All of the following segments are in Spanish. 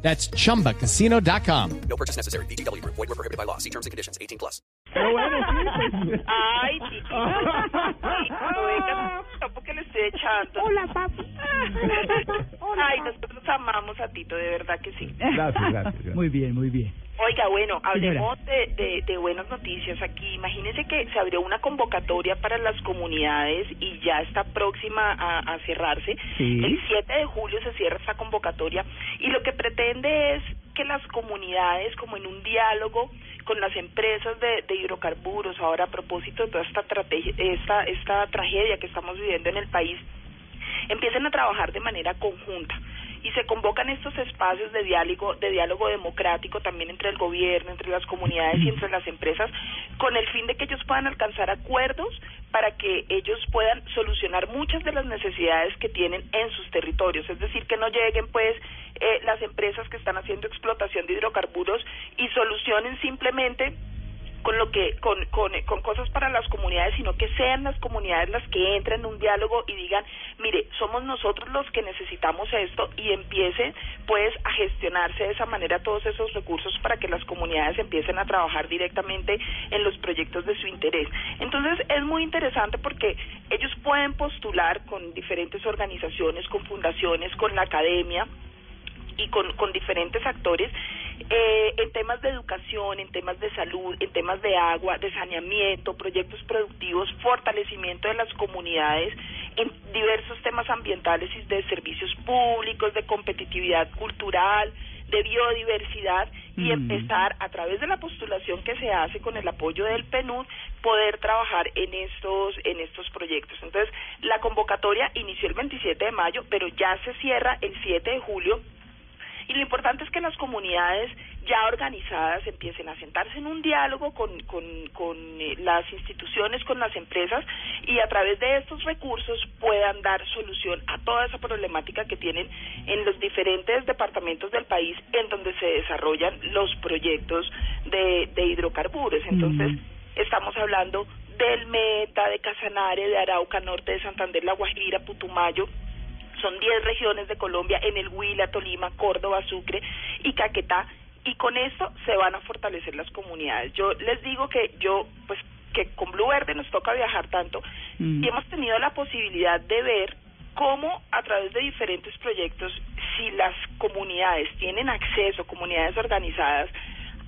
That's chumbacasino.com. No purchase necessary. BGW. Void were prohibited by law. See terms and conditions. 18 plus. Pero bueno, sí. Ay, chiquito. No venga, le estoy echando. Hola, papi. Ay, nosotros amamos a Tito, de verdad que sí. Gracias, gracias. Muy bien, muy bien. Oiga, bueno, hablemos de, de, de buenas noticias aquí. Imagínense que se abrió una convocatoria para las comunidades y ya está próxima a, a cerrarse. Sí. El 7 de julio se cierra esta convocatoria y lo que pretende es que las comunidades, como en un diálogo con las empresas de, de hidrocarburos, ahora a propósito de toda esta, esta, esta tragedia que estamos viviendo en el país, empiecen a trabajar de manera conjunta y se convocan estos espacios de diálogo de diálogo democrático también entre el gobierno, entre las comunidades y entre las empresas con el fin de que ellos puedan alcanzar acuerdos para que ellos puedan solucionar muchas de las necesidades que tienen en sus territorios, es decir, que no lleguen pues eh, las empresas que están haciendo explotación de hidrocarburos y solucionen simplemente con lo que con, con, con cosas para las comunidades, sino que sean las comunidades las que entren en un diálogo y digan, mire, somos nosotros los que necesitamos esto y empiecen pues a gestionarse de esa manera todos esos recursos para que las comunidades empiecen a trabajar directamente en los proyectos de su interés. Entonces es muy interesante porque ellos pueden postular con diferentes organizaciones, con fundaciones, con la academia, y con, con diferentes actores eh, en temas de educación, en temas de salud, en temas de agua, de saneamiento, proyectos productivos, fortalecimiento de las comunidades, en diversos temas ambientales y de servicios públicos, de competitividad cultural, de biodiversidad y Mm. empezar a través de la postulación que se hace con el apoyo del PNUD poder trabajar en estos en estos proyectos. Entonces, la convocatoria inició el 27 de mayo, pero ya se cierra el 7 de julio y lo importante es que las comunidades ya organizadas empiecen a sentarse en un diálogo con, con, con eh, las instituciones, con las empresas y a través de estos recursos puedan dar solución a toda esa problemática que tienen en los diferentes departamentos del país en donde se desarrollan los proyectos de, de hidrocarburos. Entonces, estamos hablando del Meta, de Casanare, de Arauca, Norte de Santander, La Guajira, Putumayo, son 10 regiones de Colombia, en el Huila, Tolima, Córdoba, Sucre y Caquetá, y con esto se van a fortalecer las comunidades. Yo les digo que yo, pues, que con Blue Verde nos toca viajar tanto, Mm. y hemos tenido la posibilidad de ver cómo a través de diferentes proyectos, si las comunidades tienen acceso, comunidades organizadas,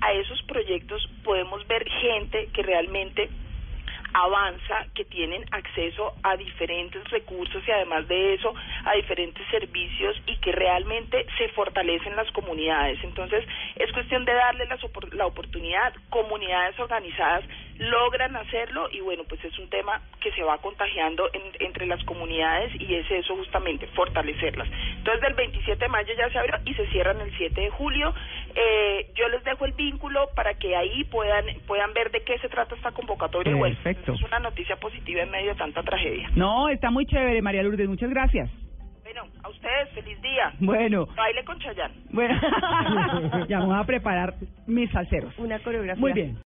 a esos proyectos podemos ver gente que realmente avanza, que tienen acceso a diferentes recursos y además de eso a diferentes servicios y que realmente se fortalecen las comunidades. Entonces es cuestión de darle opor- la oportunidad, comunidades organizadas logran hacerlo y bueno, pues es un tema que se va contagiando en- entre las comunidades y es eso justamente, fortalecerlas. Entonces del 27 de mayo ya se abrió y se cierran el 7 de julio. Eh, yo les dejo el vínculo para que ahí puedan puedan ver de qué se trata esta convocatoria. y Bueno, Perfecto. es una noticia positiva en medio de tanta tragedia. No, está muy chévere, María Lourdes. Muchas gracias. Bueno, a ustedes, feliz día. Bueno, Baile con Chayán. bueno. ya vamos a preparar mis salseros. Una coreografía. Muy bien.